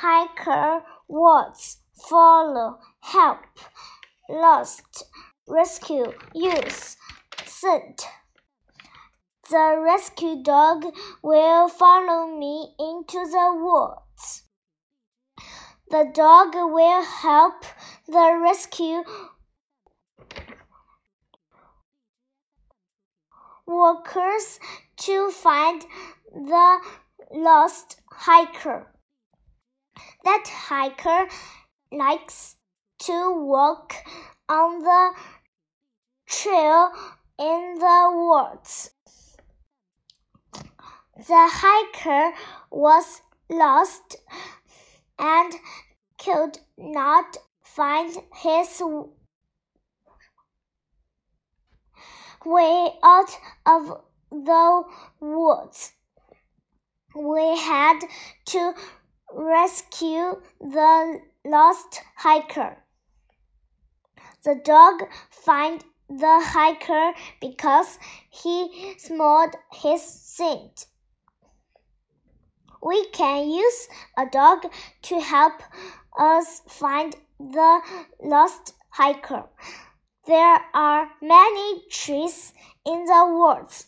hiker words follow help, lost, rescue, use, scent. The rescue dog will follow me into the woods. The dog will help the rescue workers to find the lost hiker. That hiker likes to walk on the trail in the woods. The hiker was lost and could not find his way out of the woods. We had to rescue the lost hiker. The dog found the hiker because he smelled his scent. We can use a dog to help us find the lost hiker. There are many trees in the woods.